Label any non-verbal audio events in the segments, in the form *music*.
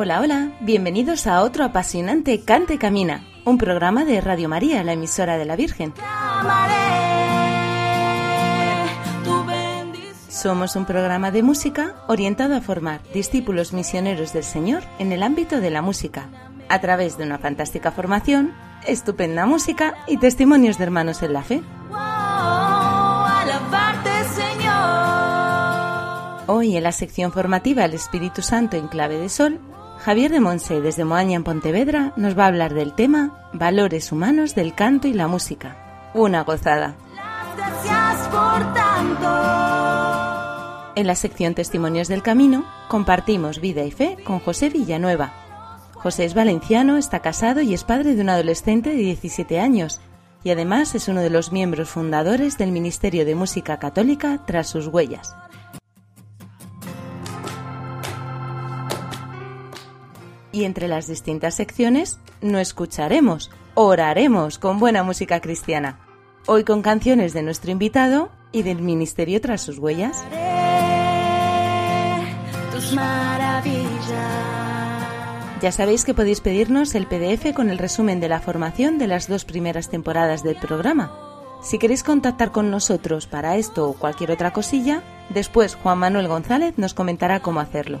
Hola, hola, bienvenidos a otro apasionante Cante Camina, un programa de Radio María, la emisora de la Virgen. Somos un programa de música orientado a formar discípulos misioneros del Señor en el ámbito de la música, a través de una fantástica formación, estupenda música y testimonios de hermanos en la fe. Hoy en la sección formativa El Espíritu Santo en clave de sol, Javier de Monse desde Moaña en Pontevedra nos va a hablar del tema Valores humanos del canto y la música. Una gozada. Las gracias por tanto. En la sección Testimonios del Camino compartimos vida y fe con José Villanueva. José es valenciano, está casado y es padre de un adolescente de 17 años y además es uno de los miembros fundadores del Ministerio de Música Católica Tras sus Huellas. Y entre las distintas secciones no escucharemos, oraremos con buena música cristiana. Hoy con canciones de nuestro invitado y del Ministerio Tras sus Huellas. Tus. Ya sabéis que podéis pedirnos el PDF con el resumen de la formación de las dos primeras temporadas del programa. Si queréis contactar con nosotros para esto o cualquier otra cosilla, después Juan Manuel González nos comentará cómo hacerlo.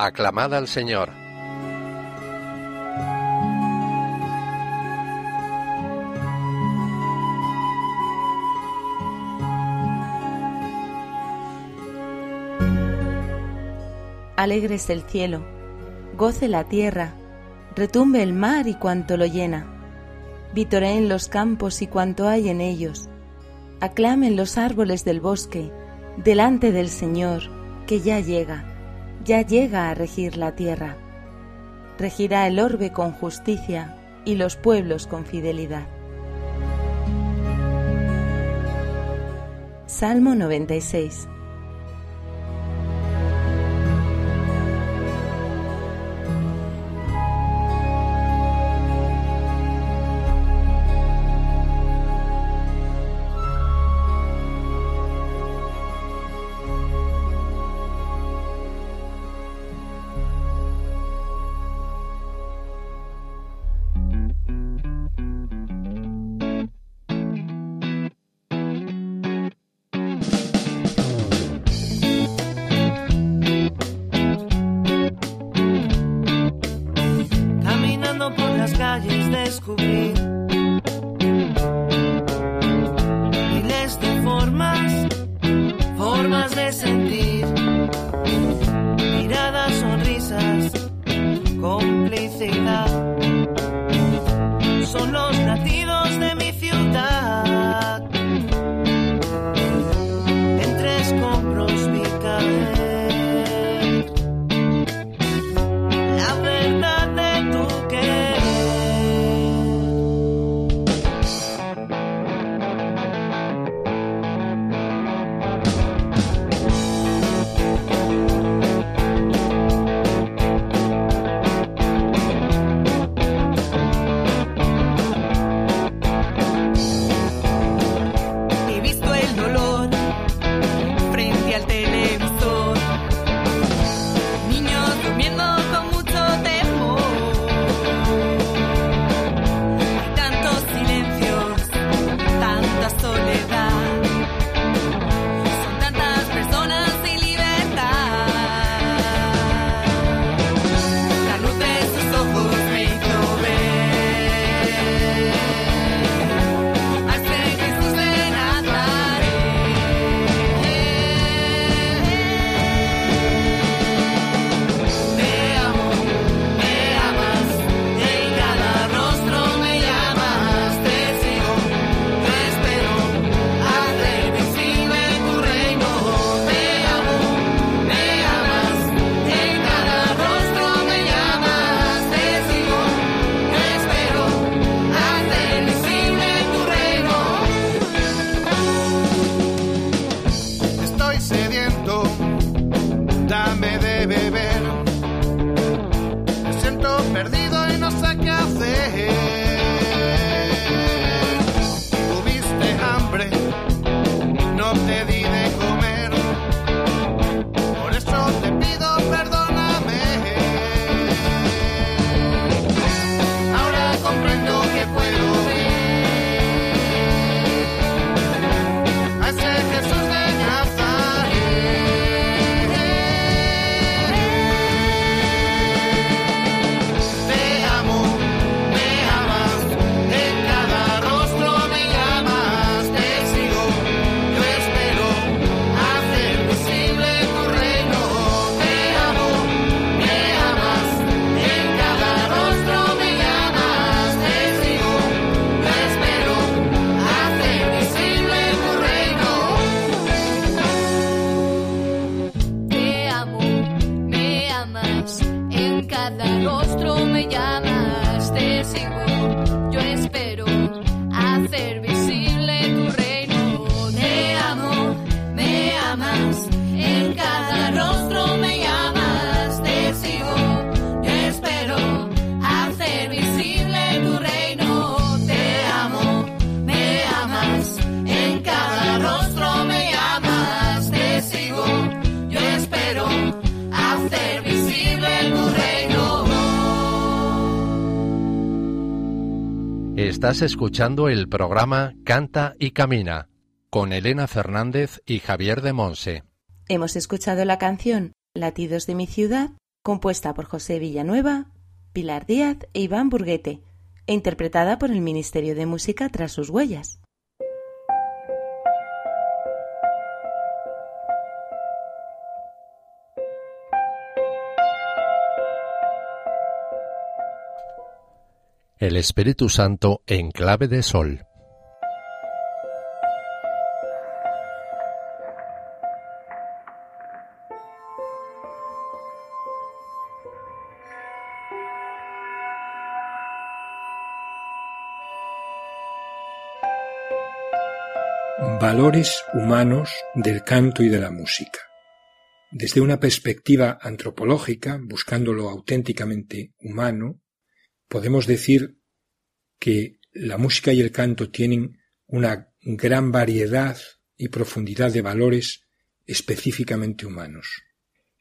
Aclamad al Señor. Alegre es el cielo, goce la tierra, retumbe el mar y cuanto lo llena, vitoreen los campos y cuanto hay en ellos, aclamen los árboles del bosque, delante del Señor, que ya llega, ya llega a regir la tierra. Regirá el orbe con justicia y los pueblos con fidelidad. Salmo 96 Estás escuchando el programa Canta y Camina con Elena Fernández y Javier de Monse. Hemos escuchado la canción Latidos de mi ciudad, compuesta por José Villanueva, Pilar Díaz e Iván Burguete, e interpretada por el Ministerio de Música tras sus huellas. El Espíritu Santo en clave de sol. Valores humanos del canto y de la música. Desde una perspectiva antropológica, buscando lo auténticamente humano, podemos decir que la música y el canto tienen una gran variedad y profundidad de valores específicamente humanos.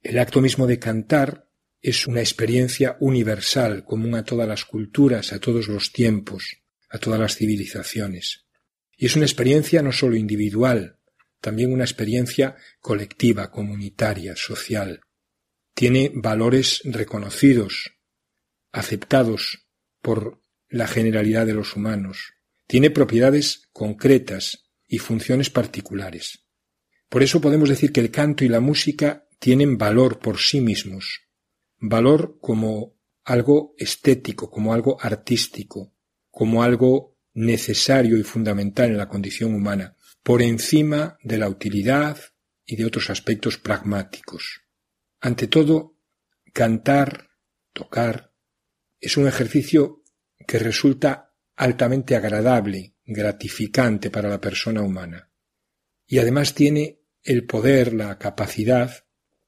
El acto mismo de cantar es una experiencia universal, común a todas las culturas, a todos los tiempos, a todas las civilizaciones. Y es una experiencia no solo individual, también una experiencia colectiva, comunitaria, social. Tiene valores reconocidos, aceptados por la generalidad de los humanos. Tiene propiedades concretas y funciones particulares. Por eso podemos decir que el canto y la música tienen valor por sí mismos, valor como algo estético, como algo artístico, como algo necesario y fundamental en la condición humana, por encima de la utilidad y de otros aspectos pragmáticos. Ante todo, cantar, tocar, es un ejercicio que resulta altamente agradable, gratificante para la persona humana. Y además tiene el poder, la capacidad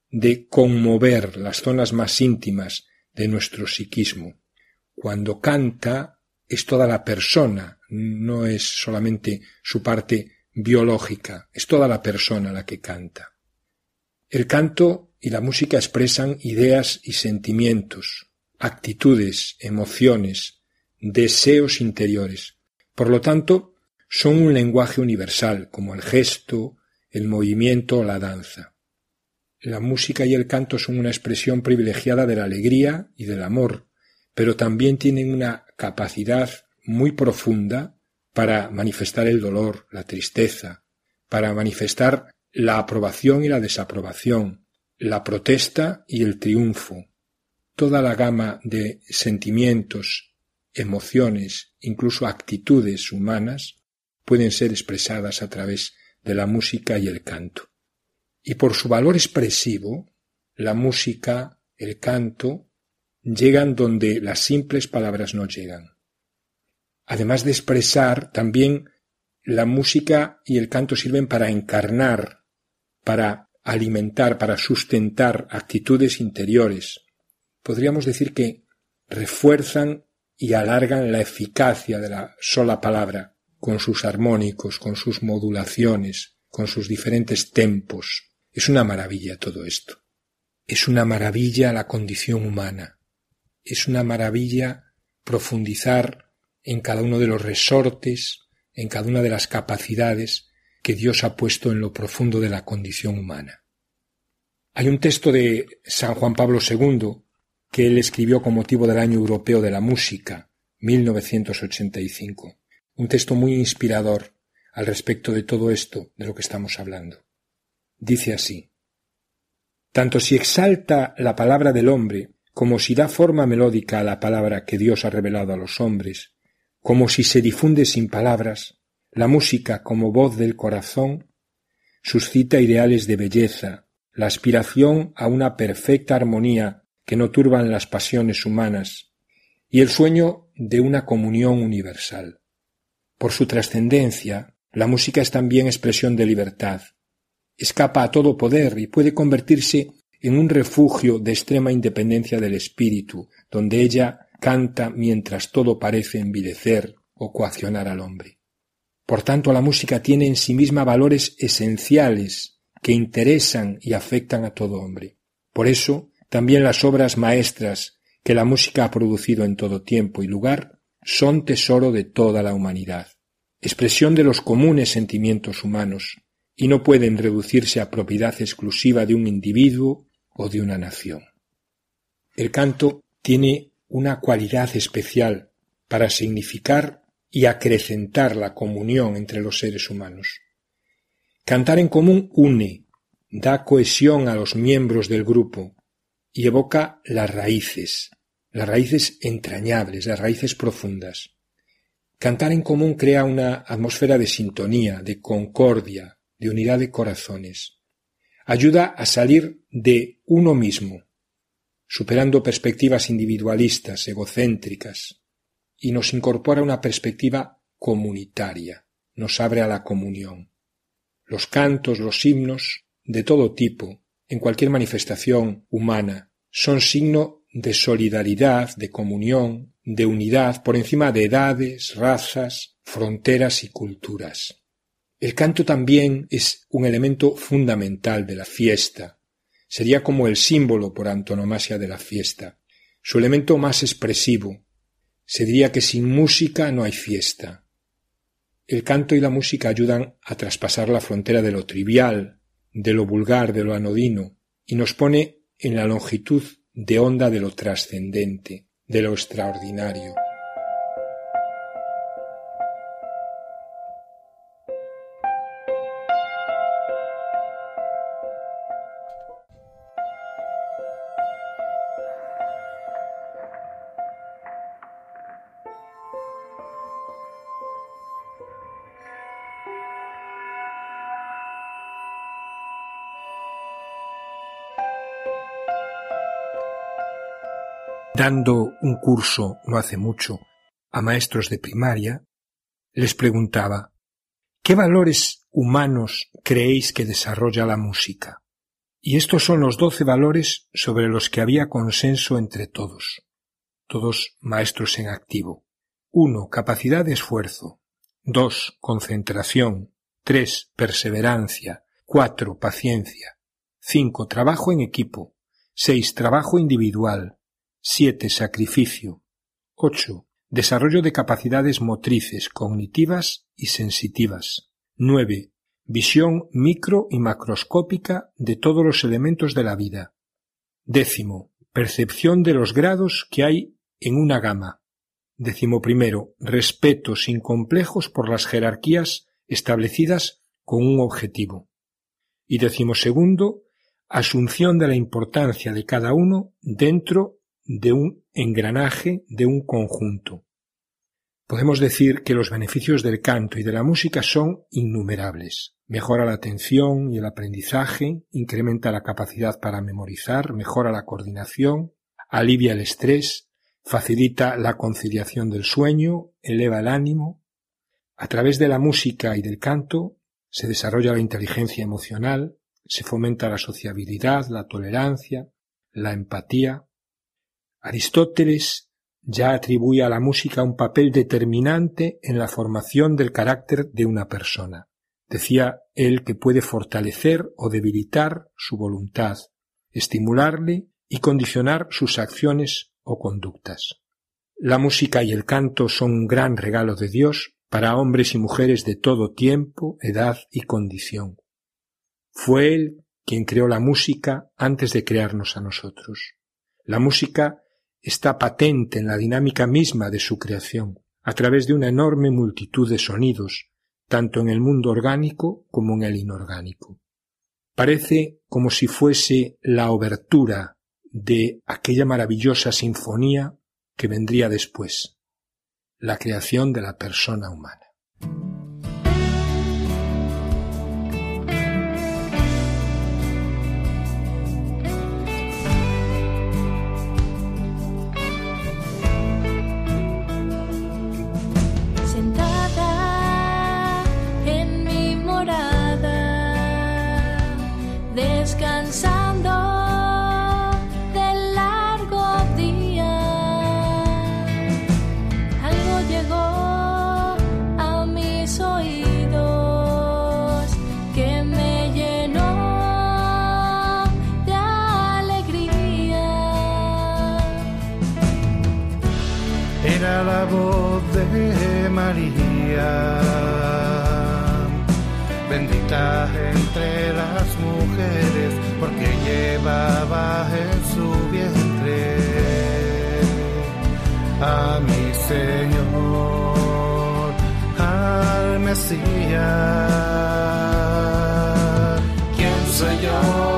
de conmover las zonas más íntimas de nuestro psiquismo. Cuando canta es toda la persona, no es solamente su parte biológica, es toda la persona la que canta. El canto y la música expresan ideas y sentimientos, actitudes, emociones, deseos interiores. Por lo tanto, son un lenguaje universal, como el gesto, el movimiento o la danza. La música y el canto son una expresión privilegiada de la alegría y del amor, pero también tienen una capacidad muy profunda para manifestar el dolor, la tristeza, para manifestar la aprobación y la desaprobación, la protesta y el triunfo. Toda la gama de sentimientos, emociones, incluso actitudes humanas pueden ser expresadas a través de la música y el canto. Y por su valor expresivo, la música, el canto, llegan donde las simples palabras no llegan. Además de expresar, también la música y el canto sirven para encarnar, para alimentar, para sustentar actitudes interiores. Podríamos decir que refuerzan y alargan la eficacia de la sola palabra, con sus armónicos, con sus modulaciones, con sus diferentes tempos. Es una maravilla todo esto. Es una maravilla la condición humana. Es una maravilla profundizar en cada uno de los resortes, en cada una de las capacidades que Dios ha puesto en lo profundo de la condición humana. Hay un texto de San Juan Pablo II que él escribió con motivo del Año Europeo de la Música, 1985. Un texto muy inspirador al respecto de todo esto de lo que estamos hablando. Dice así, Tanto si exalta la palabra del hombre, como si da forma melódica a la palabra que Dios ha revelado a los hombres, como si se difunde sin palabras, la música como voz del corazón suscita ideales de belleza, la aspiración a una perfecta armonía que no turban las pasiones humanas, y el sueño de una comunión universal. Por su trascendencia, la música es también expresión de libertad. Escapa a todo poder y puede convertirse en un refugio de extrema independencia del espíritu, donde ella canta mientras todo parece envilecer o coaccionar al hombre. Por tanto, la música tiene en sí misma valores esenciales que interesan y afectan a todo hombre. Por eso, también las obras maestras que la música ha producido en todo tiempo y lugar son tesoro de toda la humanidad, expresión de los comunes sentimientos humanos, y no pueden reducirse a propiedad exclusiva de un individuo o de una nación. El canto tiene una cualidad especial para significar y acrecentar la comunión entre los seres humanos. Cantar en común une, da cohesión a los miembros del grupo y evoca las raíces, las raíces entrañables, las raíces profundas. Cantar en común crea una atmósfera de sintonía, de concordia, de unidad de corazones. Ayuda a salir de uno mismo, superando perspectivas individualistas, egocéntricas, y nos incorpora una perspectiva comunitaria, nos abre a la comunión. Los cantos, los himnos, de todo tipo, en cualquier manifestación humana, son signo de solidaridad, de comunión, de unidad por encima de edades, razas, fronteras y culturas. El canto también es un elemento fundamental de la fiesta. Sería como el símbolo por antonomasia de la fiesta, su elemento más expresivo, se diría que sin música no hay fiesta. El canto y la música ayudan a traspasar la frontera de lo trivial, de lo vulgar, de lo anodino, y nos pone en la longitud de onda de lo trascendente, de lo extraordinario. Dando un curso no hace mucho a maestros de primaria, les preguntaba ¿Qué valores humanos creéis que desarrolla la música? Y estos son los doce valores sobre los que había consenso entre todos, todos maestros en activo. Uno, capacidad de esfuerzo. Dos, concentración. Tres, perseverancia. Cuatro, paciencia. Cinco, trabajo en equipo. Seis, trabajo individual. 7. Sacrificio. 8. Desarrollo de capacidades motrices, cognitivas y sensitivas. 9. Visión micro y macroscópica de todos los elementos de la vida. Décimo. Percepción de los grados que hay en una gama. Décimo primero. Respeto sin complejos por las jerarquías establecidas con un objetivo. Y décimo segundo. Asunción de la importancia de cada uno dentro de un engranaje, de un conjunto. Podemos decir que los beneficios del canto y de la música son innumerables. Mejora la atención y el aprendizaje, incrementa la capacidad para memorizar, mejora la coordinación, alivia el estrés, facilita la conciliación del sueño, eleva el ánimo. A través de la música y del canto se desarrolla la inteligencia emocional, se fomenta la sociabilidad, la tolerancia, la empatía, Aristóteles ya atribuye a la música un papel determinante en la formación del carácter de una persona. Decía él que puede fortalecer o debilitar su voluntad, estimularle y condicionar sus acciones o conductas. La música y el canto son un gran regalo de Dios para hombres y mujeres de todo tiempo, edad y condición. Fue Él quien creó la música antes de crearnos a nosotros. La música está patente en la dinámica misma de su creación, a través de una enorme multitud de sonidos, tanto en el mundo orgánico como en el inorgánico. Parece como si fuese la obertura de aquella maravillosa sinfonía que vendría después, la creación de la persona humana. María, bendita entre las mujeres, porque llevaba en su vientre a mi Señor, al Mesías. ¿Quién soy yo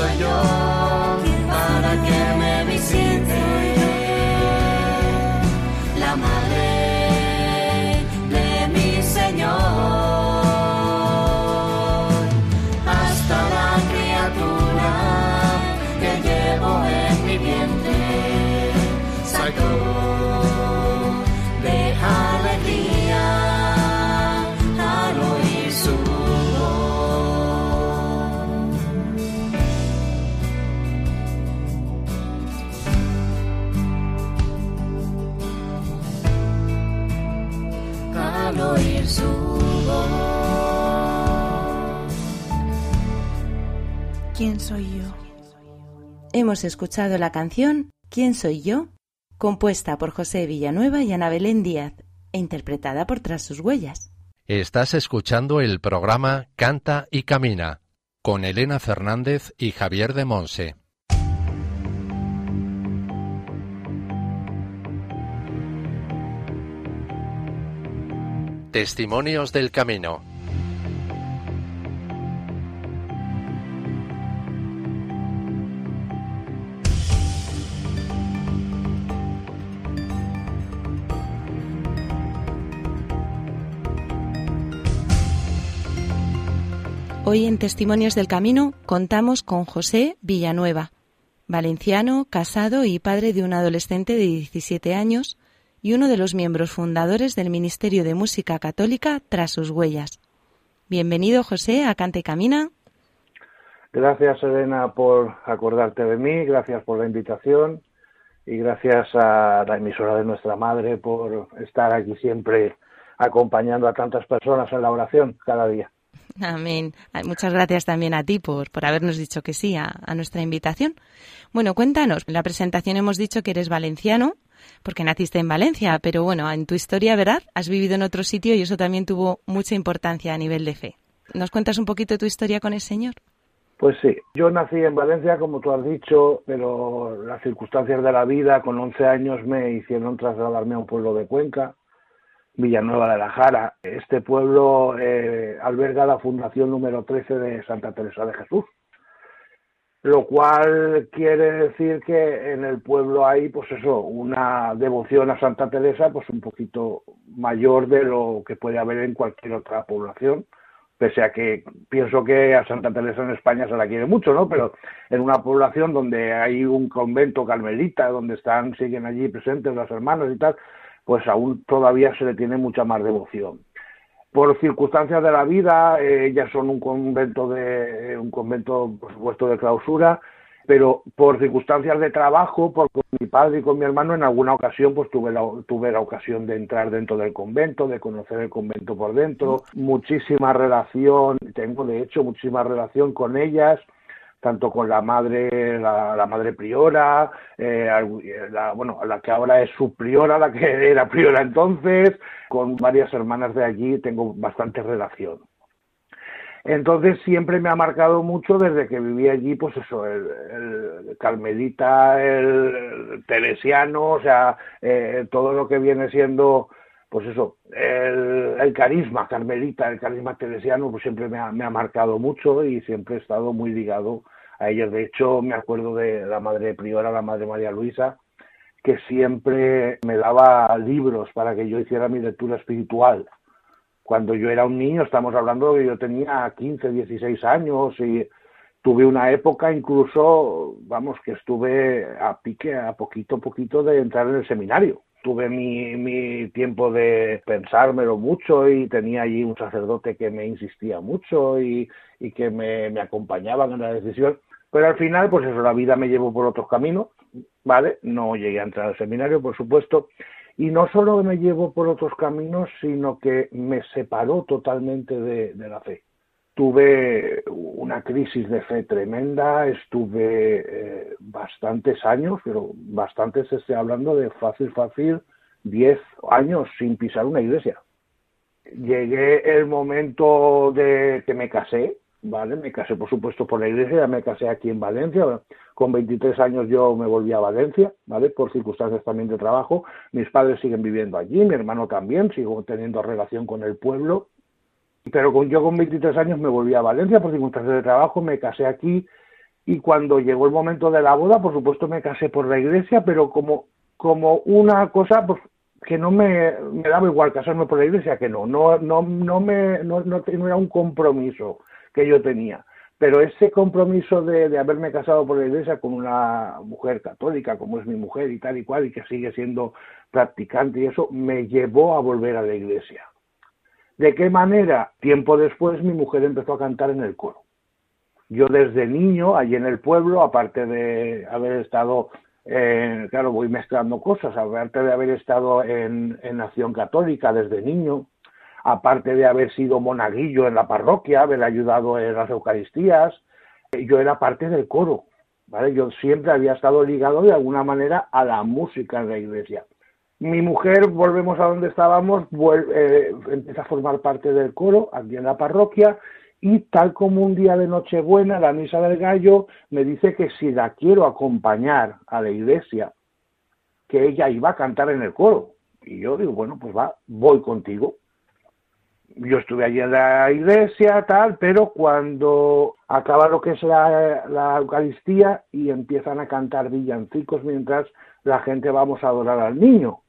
¿Quién Hemos escuchado la canción ¿Quién soy yo? compuesta por José Villanueva y Ana Belén Díaz e interpretada por Tras sus huellas. Estás escuchando el programa Canta y Camina con Elena Fernández y Javier de Monse. Testimonios del Camino. Hoy en Testimonios del Camino contamos con José Villanueva, valenciano, casado y padre de un adolescente de 17 años y uno de los miembros fundadores del Ministerio de Música Católica Tras sus huellas. Bienvenido José a Cante Camina. Gracias Elena por acordarte de mí, gracias por la invitación y gracias a la emisora de nuestra madre por estar aquí siempre acompañando a tantas personas en la oración cada día. *laughs* Amén. Muchas gracias también a ti por, por habernos dicho que sí a, a nuestra invitación. Bueno, cuéntanos, en la presentación hemos dicho que eres valenciano, porque naciste en Valencia, pero bueno, en tu historia, ¿verdad? Has vivido en otro sitio y eso también tuvo mucha importancia a nivel de fe. ¿Nos cuentas un poquito tu historia con el Señor? Pues sí, yo nací en Valencia, como tú has dicho, pero las circunstancias de la vida, con 11 años me hicieron trasladarme a un pueblo de Cuenca, Villanueva de la Jara. Este pueblo eh, alberga la fundación número 13 de Santa Teresa de Jesús, lo cual quiere decir que en el pueblo hay, pues eso, una devoción a Santa Teresa, pues un poquito mayor de lo que puede haber en cualquier otra población pese a que pienso que a Santa Teresa en España se la quiere mucho, ¿no? Pero en una población donde hay un convento carmelita, donde están, siguen allí presentes los hermanos y tal, pues aún todavía se le tiene mucha más devoción. Por circunstancias de la vida, eh, ellas son un convento de, un convento, por supuesto, de clausura, pero por circunstancias de trabajo, por con mi padre y con mi hermano, en alguna ocasión pues tuve la, tuve la ocasión de entrar dentro del convento, de conocer el convento por dentro, muchísima relación, tengo de hecho muchísima relación con ellas, tanto con la madre, la, madre priora, eh, la, bueno, la que ahora es su priora, la que *laughs* era priora entonces, con varias hermanas de allí tengo bastante relación. Entonces siempre me ha marcado mucho desde que viví allí, pues eso, el, el carmelita, el, el teresiano, o sea, eh, todo lo que viene siendo, pues eso, el, carisma carmelita, el carisma teresiano, pues siempre me ha, me ha, marcado mucho y siempre he estado muy ligado a ellos. De hecho, me acuerdo de la madre priora, la madre María Luisa, que siempre me daba libros para que yo hiciera mi lectura espiritual cuando yo era un niño, estamos hablando de que yo tenía 15, 16 años y tuve una época incluso, vamos, que estuve a pique, a poquito a poquito de entrar en el seminario. Tuve mi, mi tiempo de pensármelo mucho y tenía allí un sacerdote que me insistía mucho y, y que me, me acompañaba en la decisión. Pero al final, pues eso, la vida me llevó por otros caminos, ¿vale? No llegué a entrar al seminario, por supuesto, y no solo me llevó por otros caminos, sino que me separó totalmente de, de, la fe. Tuve una crisis de fe tremenda, estuve eh, bastantes años, pero bastantes estoy hablando de fácil, fácil, 10 años sin pisar una iglesia. Llegué el momento de que me casé, ¿vale? Me casé, por supuesto, por la iglesia, me casé aquí en Valencia. Con 23 años yo me volví a Valencia, ¿vale? Por circunstancias también de trabajo. Mis padres siguen viviendo allí, mi hermano también, sigo teniendo relación con el pueblo. Pero con, yo con 23 años me volví a Valencia por circunstancias de trabajo, me casé aquí y cuando llegó el momento de la boda, por supuesto me casé por la iglesia, pero como, como una cosa, pues que no me, me daba igual casarme por la iglesia que no, no, no, no me, no, no, no era un compromiso que yo tenía. Pero ese compromiso de, de, haberme casado por la iglesia con una mujer católica, como es mi mujer y tal y cual, y que sigue siendo practicante y eso, me llevó a volver a la iglesia. ¿De qué manera? Tiempo después mi mujer empezó a cantar en el coro. Yo desde niño, allí en el pueblo, aparte de haber estado, eh, claro, voy mezclando cosas, aparte de haber estado en, en Acción Católica desde niño, aparte de haber sido monaguillo en la parroquia, haber ayudado en las Eucaristías, eh, yo era parte del coro, ¿vale? Yo siempre había estado ligado de alguna manera a la música en la iglesia. Mi mujer, volvemos a donde estábamos, eh, empieza a formar parte del coro aquí en la parroquia y tal como un día de Nochebuena, la misa del gallo, me dice que si la quiero acompañar a la iglesia, que ella iba a cantar en el coro. Y yo digo, bueno, pues va, voy contigo. Yo estuve allí en la iglesia, tal, pero cuando acaba lo que es la, la Eucaristía y empiezan a cantar villancicos mientras la gente vamos a adorar al niño.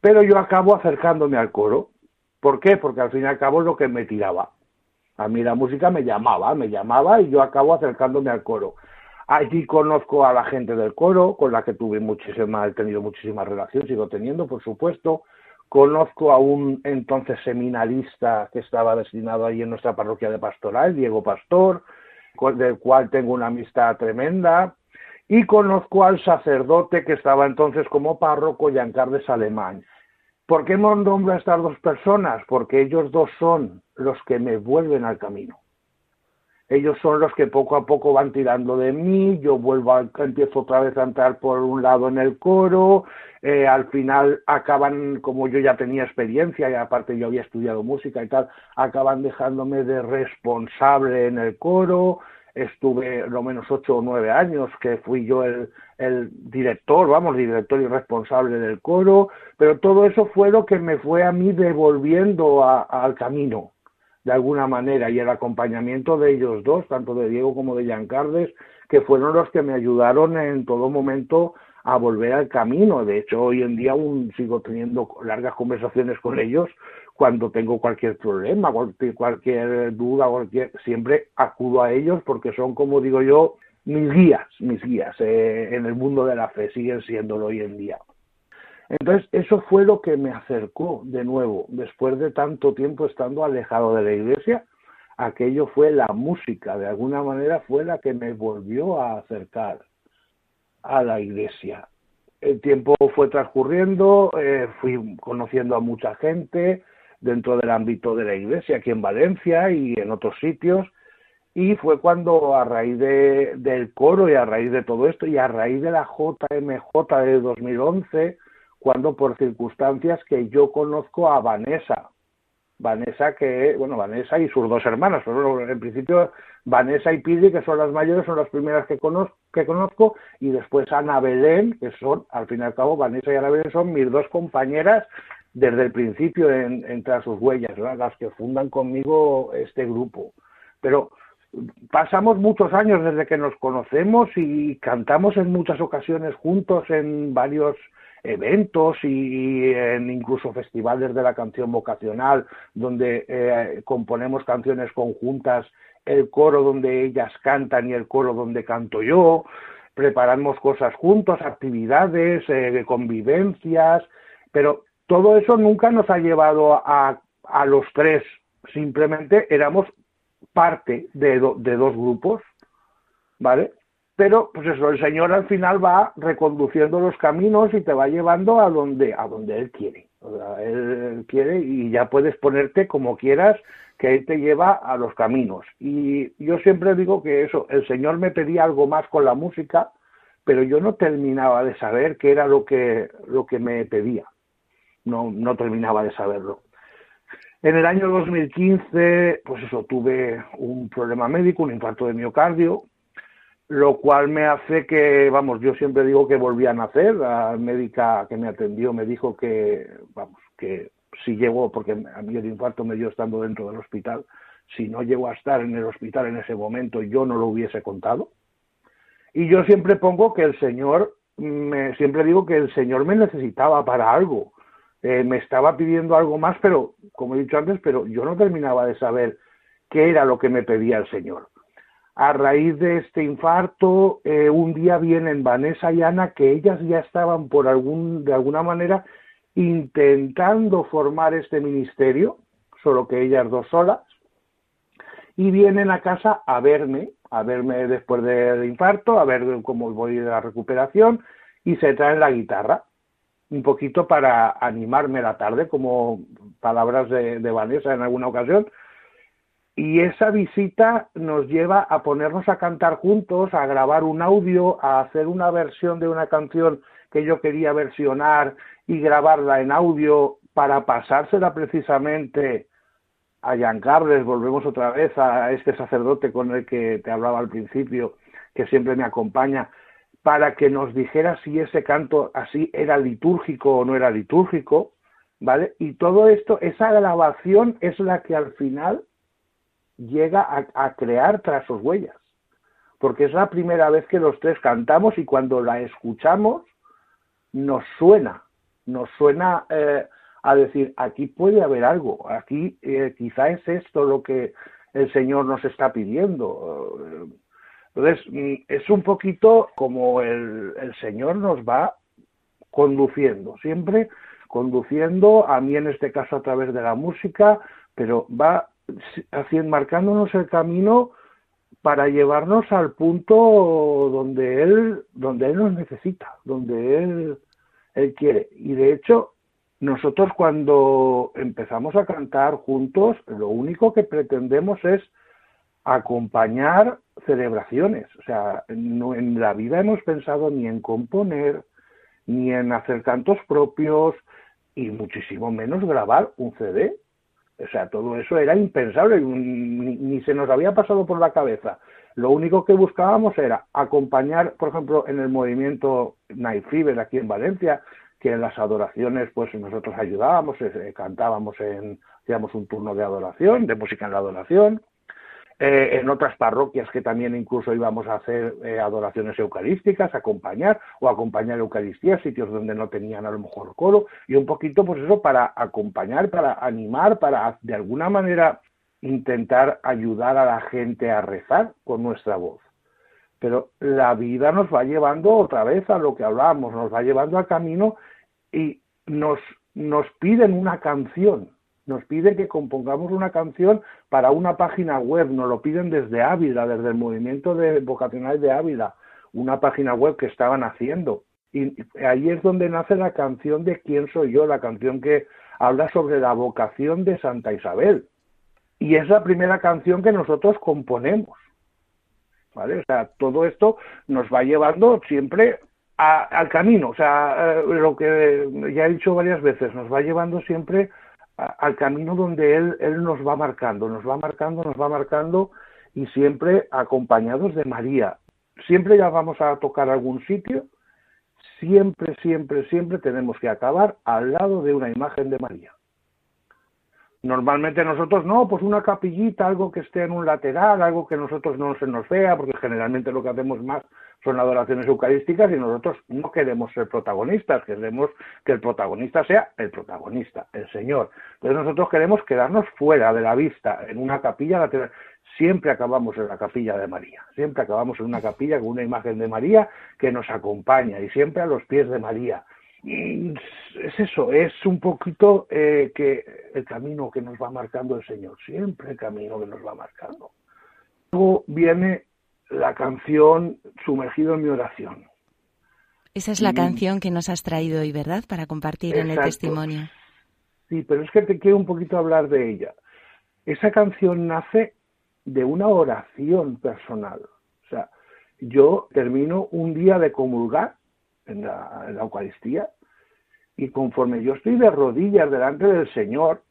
Pero yo acabo acercándome al coro. ¿Por qué? Porque al fin y al cabo es lo que me tiraba. A mí la música me llamaba, me llamaba y yo acabo acercándome al coro. Allí conozco a la gente del coro, con la que tuve muchísima, he tenido muchísima relación, sigo teniendo, por supuesto. Conozco a un entonces seminarista que estaba destinado ahí en nuestra parroquia de pastoral, Diego Pastor, del cual tengo una amistad tremenda. Y conozco al sacerdote que estaba entonces como párroco, Giancarles Alemán. ¿Por qué me nombro a estas dos personas? Porque ellos dos son los que me vuelven al camino. Ellos son los que poco a poco van tirando de mí, yo vuelvo a, empiezo otra vez a entrar por un lado en el coro, eh, al final acaban, como yo ya tenía experiencia y aparte yo había estudiado música y tal, acaban dejándome de responsable en el coro, estuve lo menos ocho o nueve años que fui yo el, el director, vamos, director y responsable del coro, pero todo eso fue lo que me fue a mí devolviendo a- al camino de alguna manera y el acompañamiento de ellos dos, tanto de Diego como de Giancarles, que fueron los que me ayudaron en todo momento a volver al camino. De hecho, hoy en día aún sigo teniendo largas conversaciones con ellos cuando tengo cualquier problema, cualquier, cualquier duda, cualquier, siempre acudo a ellos porque son, como digo yo, mis guías, mis guías eh, en el mundo de la fe, siguen siéndolo hoy en día. Entonces, eso fue lo que me acercó de nuevo, después de tanto tiempo estando alejado de la iglesia, aquello fue la música, de alguna manera fue la que me volvió a acercar a la iglesia. El tiempo fue transcurriendo, eh, fui conociendo a mucha gente dentro del ámbito de la iglesia, aquí en Valencia y en otros sitios, y fue cuando a raíz de, del coro y a raíz de todo esto y a raíz de la JMJ de 2011, cuando por circunstancias que yo conozco a Vanessa, Vanessa que, bueno, Vanessa y sus dos hermanas, pero en principio Vanessa y Pili, que son las mayores, son las primeras que conozco, que conozco, y después Ana Belén, que son, al fin y al cabo, Vanessa y Ana Belén son mis dos compañeras desde el principio en, entre sus huellas, las que fundan conmigo este grupo. Pero pasamos muchos años desde que nos conocemos y cantamos en muchas ocasiones juntos en varios eventos y en incluso festivales de la canción vocacional donde eh, componemos canciones conjuntas, el coro donde ellas cantan y el coro donde canto yo, preparamos cosas juntos, actividades, eh, convivencias, pero todo eso nunca nos ha llevado a, a los tres, simplemente éramos parte de, de dos grupos, ¿vale? pero pues eso, el Señor al final va reconduciendo los caminos y te va llevando a donde, a donde Él quiere. O sea, él quiere y ya puedes ponerte como quieras, que Él te lleva a los caminos. Y yo siempre digo que eso, el Señor me pedía algo más con la música, pero yo no terminaba de saber qué era lo que, lo que me pedía. No, terminaba de saberlo. En el año 2015, pues eso, tuve un problema médico, un infarto de miocardio, lo cual me hace que, vamos, yo siempre digo que volví a nacer. La médica que me atendió me dijo que, vamos, que si llego, porque a mí el infarto me dio estando dentro del hospital, si no llego a estar en el hospital en ese momento, yo no lo hubiese contado. Y yo siempre pongo que el Señor, me, siempre digo que el Señor me necesitaba para algo. Eh, me estaba pidiendo algo más, pero, como he dicho antes, pero yo no terminaba de saber qué era lo que me pedía el Señor a raíz de este infarto, eh, un día vienen Vanessa y Ana, que ellas ya estaban por algún, de alguna manera intentando formar este ministerio, solo que ellas dos solas, y vienen a casa a verme, a verme después del infarto, a ver cómo voy de la recuperación, y se traen la guitarra. Un poquito para animarme la tarde, como palabras de, de Vanessa en alguna ocasión, y esa visita nos lleva a ponernos a cantar juntos, a grabar un audio, a hacer una versión de una canción que yo quería versionar y grabarla en audio para pasársela precisamente a Carles, volvemos otra vez a este sacerdote con el que te hablaba al principio, que siempre me acompaña, para que nos dijera si ese canto así era litúrgico o no era litúrgico, ¿vale? Y todo esto, esa grabación es la que al final llega a, crear trazos huellas, porque es la primera vez que los tres cantamos y cuando la escuchamos nos suena, nos suena eh, a decir, aquí puede haber algo, aquí eh, quizá es esto lo que el Señor nos está pidiendo. Entonces, mm, es un poquito como el, el Señor nos va conduciendo, siempre conduciendo, a mí en este caso a través de la música, pero va haciendo, marcándonos el camino para llevarnos al punto donde él, donde él nos necesita, donde él, él quiere. Y de hecho, nosotros cuando empezamos a cantar juntos, lo único que pretendemos es acompañar celebraciones. O sea, no, en la vida hemos pensado ni en componer, ni en hacer cantos propios, y muchísimo menos grabar un CD. O sea, todo eso era impensable, ni, se nos había pasado por la cabeza. Lo único que buscábamos era acompañar, por ejemplo, en el movimiento Night Fever aquí en Valencia, que en las adoraciones pues nosotros ayudábamos, eh, cantábamos en, hacíamos un turno de adoración, de música en la adoración, eh, en otras parroquias que también incluso íbamos a hacer eh, adoraciones eucarísticas, acompañar o acompañar Eucaristía, sitios donde no tenían a lo mejor coro, y un poquito pues eso para acompañar, para animar, para de alguna manera intentar ayudar a la gente a rezar con nuestra voz. Pero la vida nos va llevando otra vez a lo que hablábamos, nos va llevando al camino y nos, nos piden una canción, nos piden que compongamos una canción para una página web, nos lo piden desde Ávila, desde el movimiento de vocacional de Ávila, una página web que estaban haciendo. Y ahí es donde nace la canción de ¿Quién soy yo? La canción que habla sobre la vocación de Santa Isabel. Y es la primera canción que nosotros componemos. ¿Vale? O sea, todo esto nos va llevando siempre al camino, o sea, eh, lo que ya he dicho varias veces, nos va llevando siempre al camino donde él, él nos va marcando, nos va marcando, nos va marcando y siempre acompañados de María. Siempre ya vamos a tocar algún sitio, siempre, siempre, siempre tenemos que acabar al lado de una imagen de María. Normalmente nosotros no, pues una capillita, algo que esté en un lateral, algo que nosotros no se nos vea, porque generalmente lo que hacemos más son adoraciones eucarísticas y nosotros no queremos ser protagonistas, queremos que el protagonista sea el protagonista, el Señor. Entonces nosotros queremos quedarnos fuera de la vista, en una capilla lateral. Siempre acabamos en la capilla de María, siempre acabamos en una capilla con una imagen de María que nos acompaña y siempre a los pies de María. Y es eso, es un poquito eh, que el camino que nos va marcando el Señor, siempre el camino que nos va marcando. Luego viene la canción Sumergido en mi oración. Esa es la canción que nos has traído hoy, ¿verdad? Para compartir en el testimonio. Sí, pero es que te quiero un poquito hablar de ella. Esa canción nace de una oración personal. O sea, yo termino un día de comulgar en la, Eucaristía y conforme yo estoy de rodillas delante del Señor,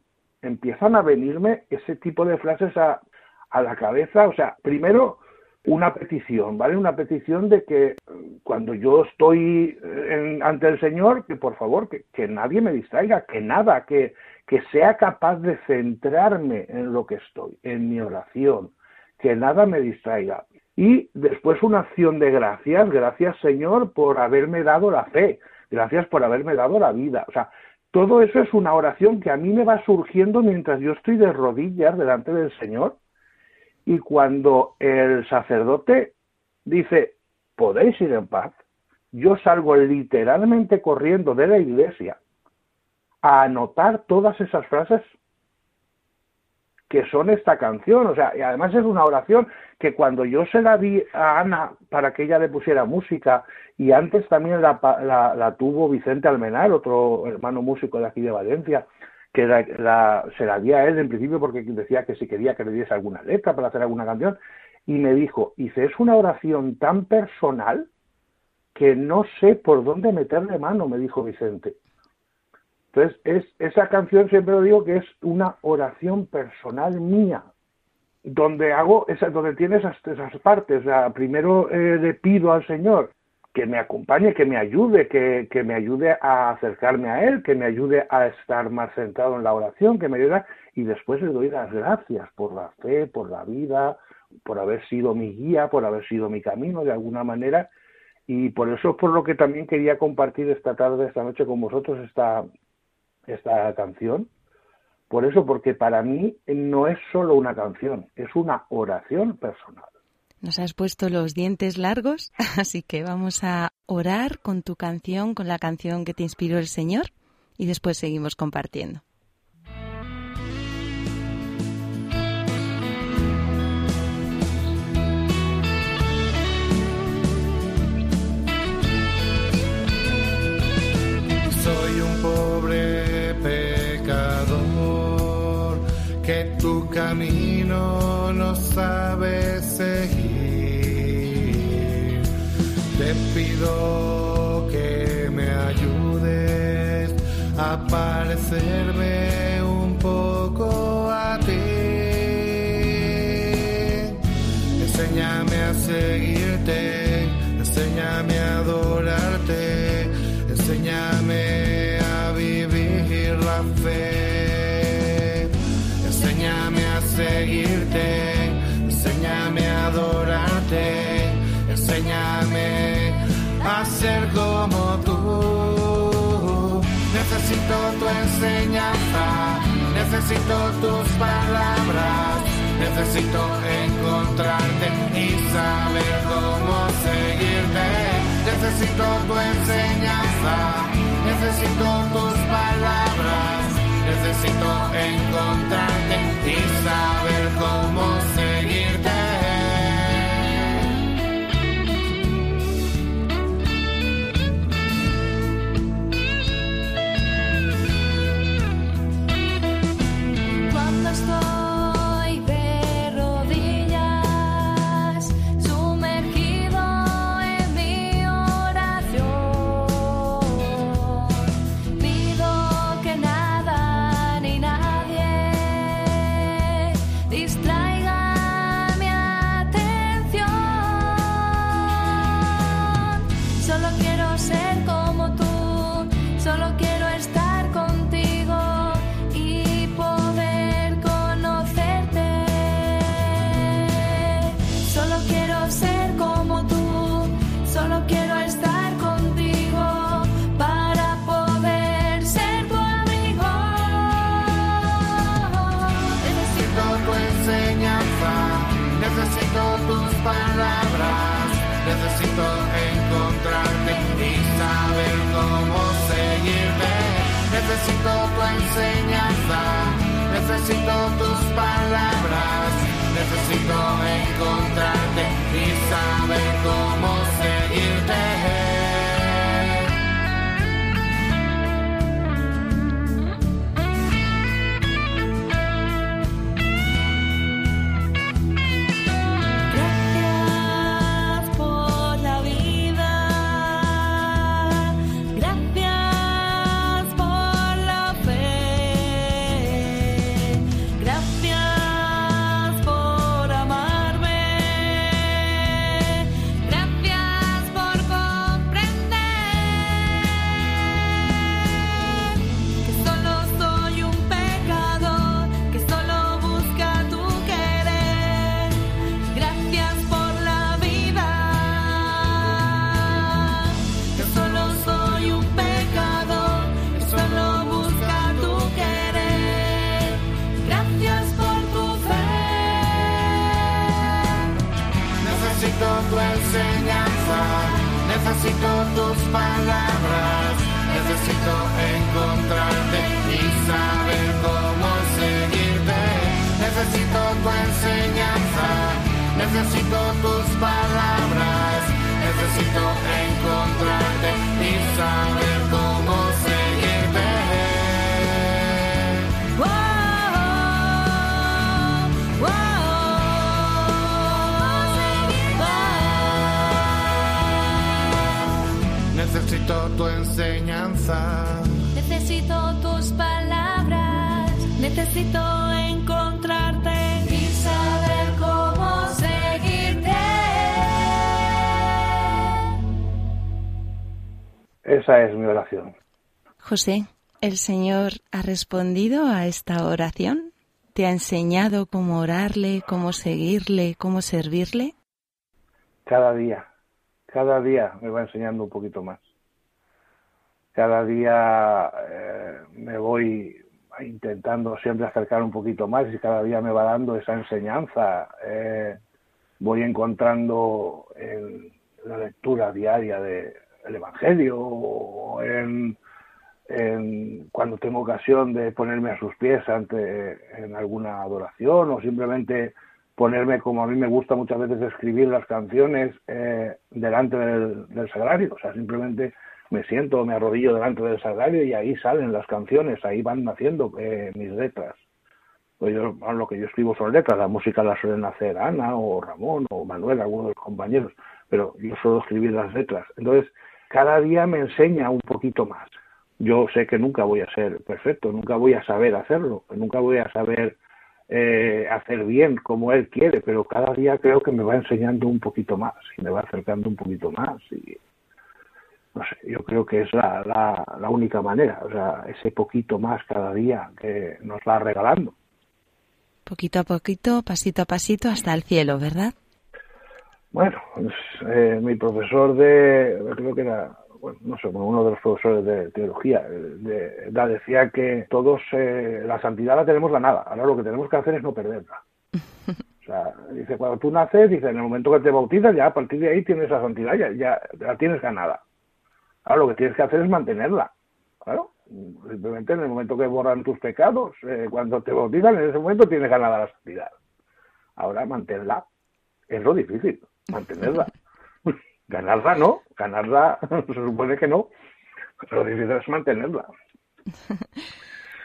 empiezan a venirme ese tipo de frases a, a la cabeza. O sea, primero una petición, ¿vale? Una petición de que cuando yo estoy en, ante el Señor, que por favor, que, que, nadie me distraiga, que nada, que, que sea capaz de centrarme en lo que estoy, en mi oración, que nada me distraiga. Y después una acción de gracias, gracias Señor por haberme dado la fe, gracias por haberme dado la vida. O sea, todo eso es una oración que a mí me va surgiendo mientras yo estoy de rodillas delante del Señor. Y cuando el sacerdote dice, podéis ir en paz, yo salgo literalmente corriendo de la iglesia a anotar todas esas frases que son esta canción, o sea, y además es una oración que cuando yo se la di a Ana para que ella le pusiera música, y antes también la, la, la tuvo Vicente Almenar, otro hermano músico de aquí de Valencia, que la- la- se la di a él en principio porque decía que si quería que le diese alguna letra para hacer alguna canción, y me dijo, dice, es una oración tan personal que no sé por dónde meterle mano, me dijo Vicente. Entonces, es, esa canción siempre lo digo que es una oración personal mía, donde hago, esa, donde tiene esas, esas partes. O primero eh, le pido al Señor que me acompañe, que me ayude, que, que me ayude a acercarme a Él, que me ayude a estar más centrado en la oración, que me ayude, y después le doy las gracias por la fe, por la vida, por haber sido mi guía, por haber sido mi camino de alguna manera, y por eso es por lo que también quería compartir esta tarde, esta noche con vosotros esta, esta canción. Por eso, porque para mí no es solo una canción, es una oración personal. Nos has puesto los dientes largos, *laughs* así que vamos a orar con tu canción, con la canción que te inspiró el Señor, y después seguimos compartiendo. Camino no sabe seguir. Te pido ser como tú. Necesito tu enseñanza, necesito tus palabras, necesito encontrarte y saber cómo seguirte. Necesito tu enseñanza, necesito tus palabras, necesito encontrarte y saber cómo seguirte. Necesito tu enseñanza, necesito tus palabras, necesito encontrarte y saber cómo seguirte. Necesito tus palabras, necesito encontrarte y saber cómo seguirte. enseñanza. Necesito tus palabras, necesito encontrarte y saber Necesito tu enseñanza. Necesito tus palabras, necesito encontrarte y saber cómo seguirte. Esa es mi oración. José, ¿el Señor ha respondido a esta oración? ¿Te ha enseñado cómo orarle, cómo seguirle, cómo servirle? Cada día, cada día me va enseñando un poquito más. Cada día eh, me voy intentando siempre acercar un poquito más y cada día me va dando esa enseñanza. Eh, voy encontrando en la lectura diaria del Evangelio o en, en cuando tengo ocasión de ponerme a sus pies ante en alguna adoración o simplemente ponerme como a mí me gusta muchas veces escribir las canciones eh, delante del, del sagrario, o sea, simplemente me siento, me arrodillo delante del sagrario y ahí salen las canciones, ahí van naciendo eh, mis letras. Pues yo, lo que yo escribo son letras, la música la suelen hacer Ana o Ramón o Manuel, algunos de los compañeros, pero yo suelo escribir las letras. Entonces, cada día me enseña un poquito más. Yo sé que nunca voy a ser perfecto, nunca voy a saber hacerlo, nunca voy a saber eh, hacer bien como él quiere, pero cada día creo que me va enseñando un poquito más y me va acercando un poquito más y no sé, yo creo que es la, la, la única manera, o sea, ese poquito más cada día que nos va regalando. Poquito a poquito, pasito a pasito, hasta el cielo, ¿verdad? Bueno, pues, eh, mi profesor de, creo que era, bueno, no sé, uno de los profesores de teología, de, de- decía que todos, eh, la santidad la tenemos ganada, ahora lo que tenemos que hacer es no perderla. O sea, dice, cuando tú naces, dice, en el momento que te bautizas, ya a partir de ahí tienes la santidad, ya, ya la tienes ganada. Ahora lo que tienes que hacer es mantenerla. Claro, simplemente en el momento que borran tus pecados, eh, cuando te bautizan, en ese momento tienes ganada la santidad. Ahora manténla. Es lo difícil, mantenerla. Ganarla no, ganarla *laughs* se supone que no. Lo difícil es mantenerla. *laughs*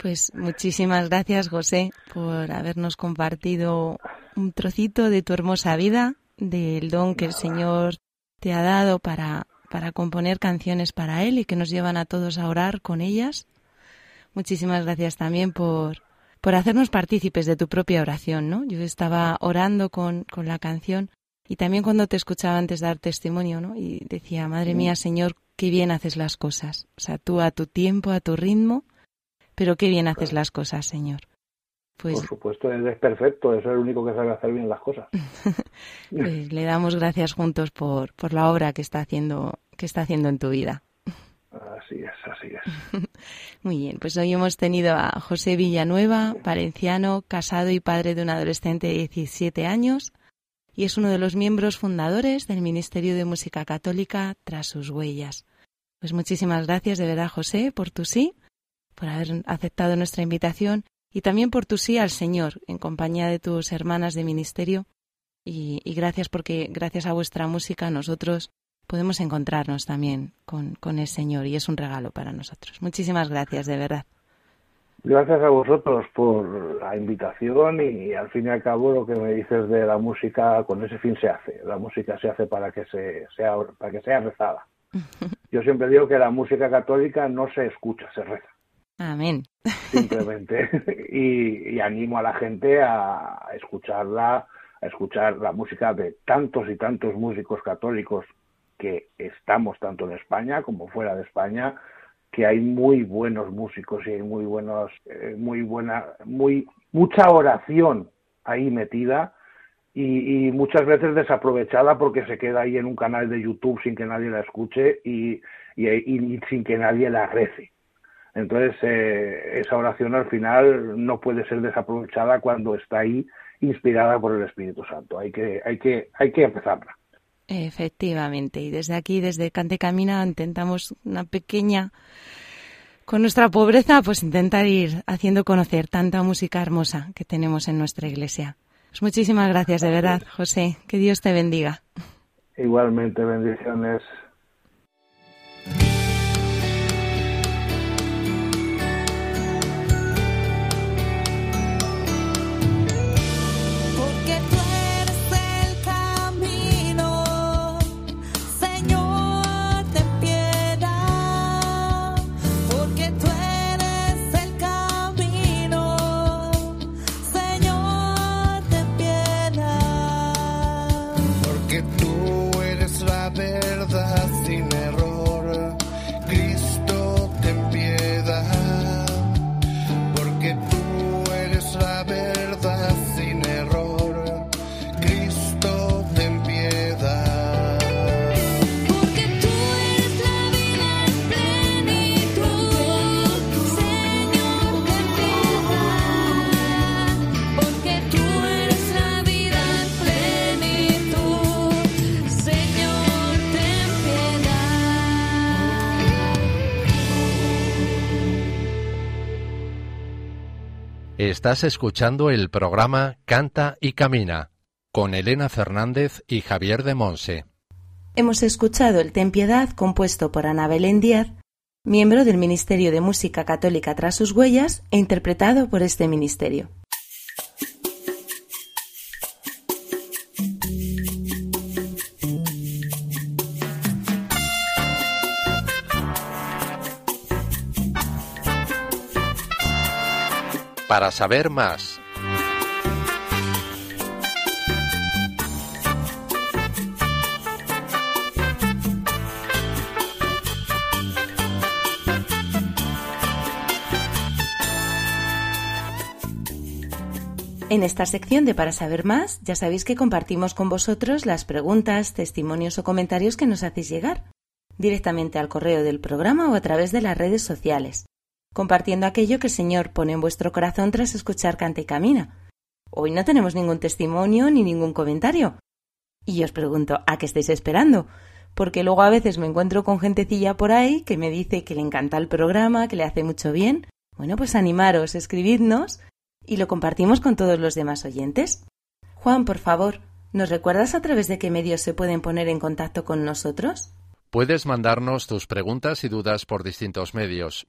Pues muchísimas gracias, José, por habernos compartido un trocito de tu hermosa vida, del don que el Señor te ha dado para, para componer canciones para Él y que nos llevan a todos a orar con ellas. Muchísimas gracias también por, por hacernos partícipes de tu propia oración, ¿no? Yo estaba orando con, con la canción y también cuando te escuchaba antes dar testimonio, ¿no? Y decía, madre mía, Señor, qué bien haces las cosas. O sea, tú a tu tiempo, a tu ritmo, pero qué bien haces las cosas, Señor. Pues, Por supuesto, él es perfecto, es el único que sabe hacer bien las cosas. *laughs* pues le damos gracias juntos por, por la obra que está haciendo, que está haciendo en tu vida. Así es, así es. *laughs* Muy bien, pues hoy hemos tenido a José Villanueva, valenciano, casado y padre de un adolescente de 17 años, y es uno de los miembros fundadores del Ministerio de Música Católica Tras sus huellas. Pues muchísimas gracias de verdad, José, por tu sí, por haber aceptado nuestra invitación y también por tu sí al Señor en compañía de tus hermanas de ministerio. Y, gracias porque gracias a vuestra música nosotros podemos encontrarnos también con el Señor y es un regalo para nosotros. Muchísimas gracias, de verdad. Gracias a vosotros por la invitación y al fin y al cabo lo que me dices de la música con ese fin se hace. La música se hace para que se sea para que sea rezada. *laughs* Yo siempre digo que la música católica no se escucha, se reza. Amén. *laughs* simplemente y, y animo a la gente a escucharla a escuchar la música de tantos y tantos músicos católicos que estamos tanto en España como fuera de España que hay muy buenos músicos y hay muy buenos eh, muy buena muy mucha oración ahí metida y, muchas veces desaprovechada porque se queda ahí en un canal de YouTube sin que nadie la escuche y, y, y sin que nadie la rece entonces, eh, esa oración al final no puede ser desaprovechada cuando está ahí inspirada por el Espíritu Santo. Hay que, hay que, hay que empezarla. Efectivamente, y desde aquí, desde Cante Camina, intentamos una pequeña, con nuestra pobreza, pues intentar ir haciendo conocer tanta música hermosa que tenemos en nuestra iglesia. Pues muchísimas gracias, de verdad, José. Que Dios te bendiga. Igualmente, bendiciones. Estás escuchando el programa Canta y Camina con Elena Fernández y Javier de Monse. Hemos escuchado el Ten Piedad compuesto por Ana Belén Díaz, miembro del Ministerio de Música Católica tras sus huellas e interpretado por este ministerio. Para saber más, En esta sección de Para saber más, ya sabéis que compartimos con vosotros las preguntas, testimonios o comentarios que nos hacéis llegar, directamente al correo del programa o a través de las redes sociales, compartiendo aquello que el Señor pone en vuestro corazón tras escuchar Canta y Camina. Hoy no tenemos ningún testimonio ni ningún comentario. Y os pregunto, ¿a qué estáis esperando? Porque luego a veces me encuentro con gentecilla por ahí que me dice que le encanta el programa, que le hace mucho bien. Bueno, pues animaros, escribidnos y lo compartimos con todos los demás oyentes. Juan, por favor, ¿nos recuerdas a través de qué medios se pueden poner en contacto con nosotros? puedes mandarnos tus preguntas y dudas por distintos medios.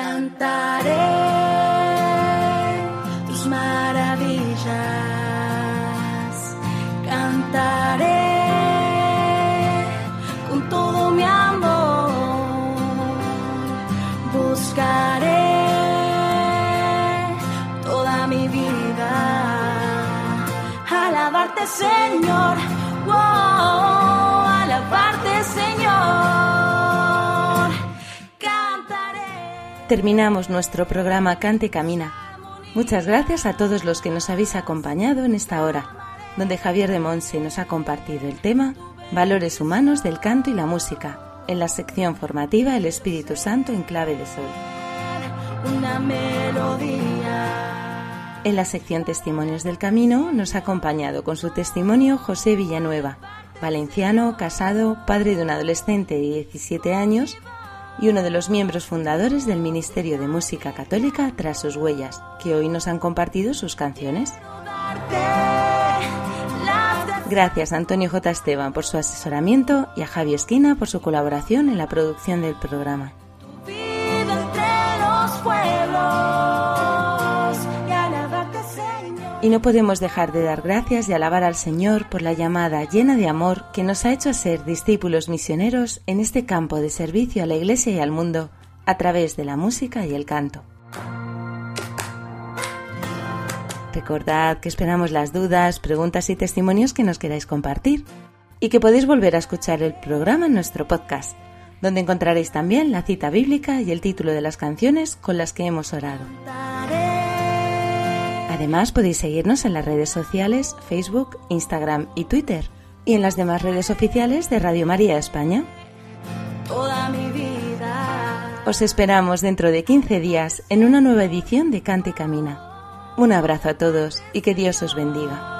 Cantaré Terminamos nuestro programa Cante y Camina. Muchas gracias a todos los que nos habéis acompañado en esta hora, donde Javier de Monse nos ha compartido el tema Valores humanos del canto y la música, en la sección formativa El Espíritu Santo en clave de sol. una melodía. En la sección Testimonios del Camino nos ha acompañado con su testimonio José Villanueva, valenciano, casado, padre de un adolescente de 17 años y uno de los miembros fundadores del Ministerio de Música Católica tras sus huellas, que hoy nos han compartido sus canciones. Gracias a Antonio J. Esteban por su asesoramiento y a Javi Esquina por su colaboración en la producción del programa. Y no podemos dejar de dar gracias y alabar al Señor por la llamada llena de amor que nos ha hecho ser discípulos misioneros en este campo de servicio a la Iglesia y al mundo a través de la música y el canto. Recordad que esperamos las dudas, preguntas y testimonios que nos queráis compartir y que podéis volver a escuchar el programa en nuestro podcast, donde encontraréis también la cita bíblica y el título de las canciones con las que hemos orado. Además podéis seguirnos en las redes sociales Facebook, Instagram y Twitter y en las demás redes oficiales de Radio María España. Toda mi vida. Os esperamos dentro de 15 días en una nueva edición de Cante y Camina. Un abrazo a todos y que Dios os bendiga.